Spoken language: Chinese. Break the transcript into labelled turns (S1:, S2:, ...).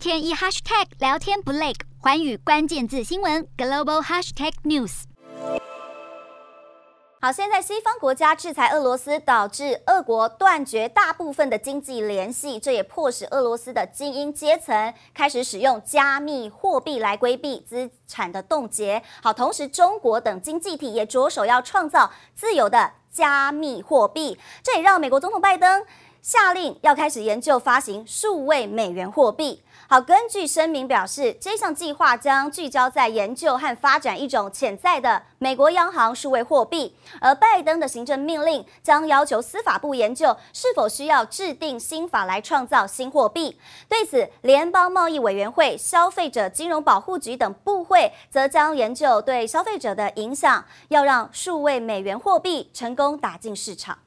S1: 天一 hashtag 聊天不累，寰宇关键字新闻 global hashtag news。
S2: 好，现在西方国家制裁俄罗斯，导致俄国断绝大部分的经济联系，这也迫使俄罗斯的精英阶层开始使用加密货币来规避资产的冻结。好，同时中国等经济体也着手要创造自由的加密货币，这也让美国总统拜登。下令要开始研究发行数位美元货币。好，根据声明表示，这项计划将聚焦在研究和发展一种潜在的美国央行数位货币。而拜登的行政命令将要求司法部研究是否需要制定新法来创造新货币。对此，联邦贸易委员会、消费者金融保护局等部会则将研究对消费者的影响，要让数位美元货币成功打进市场。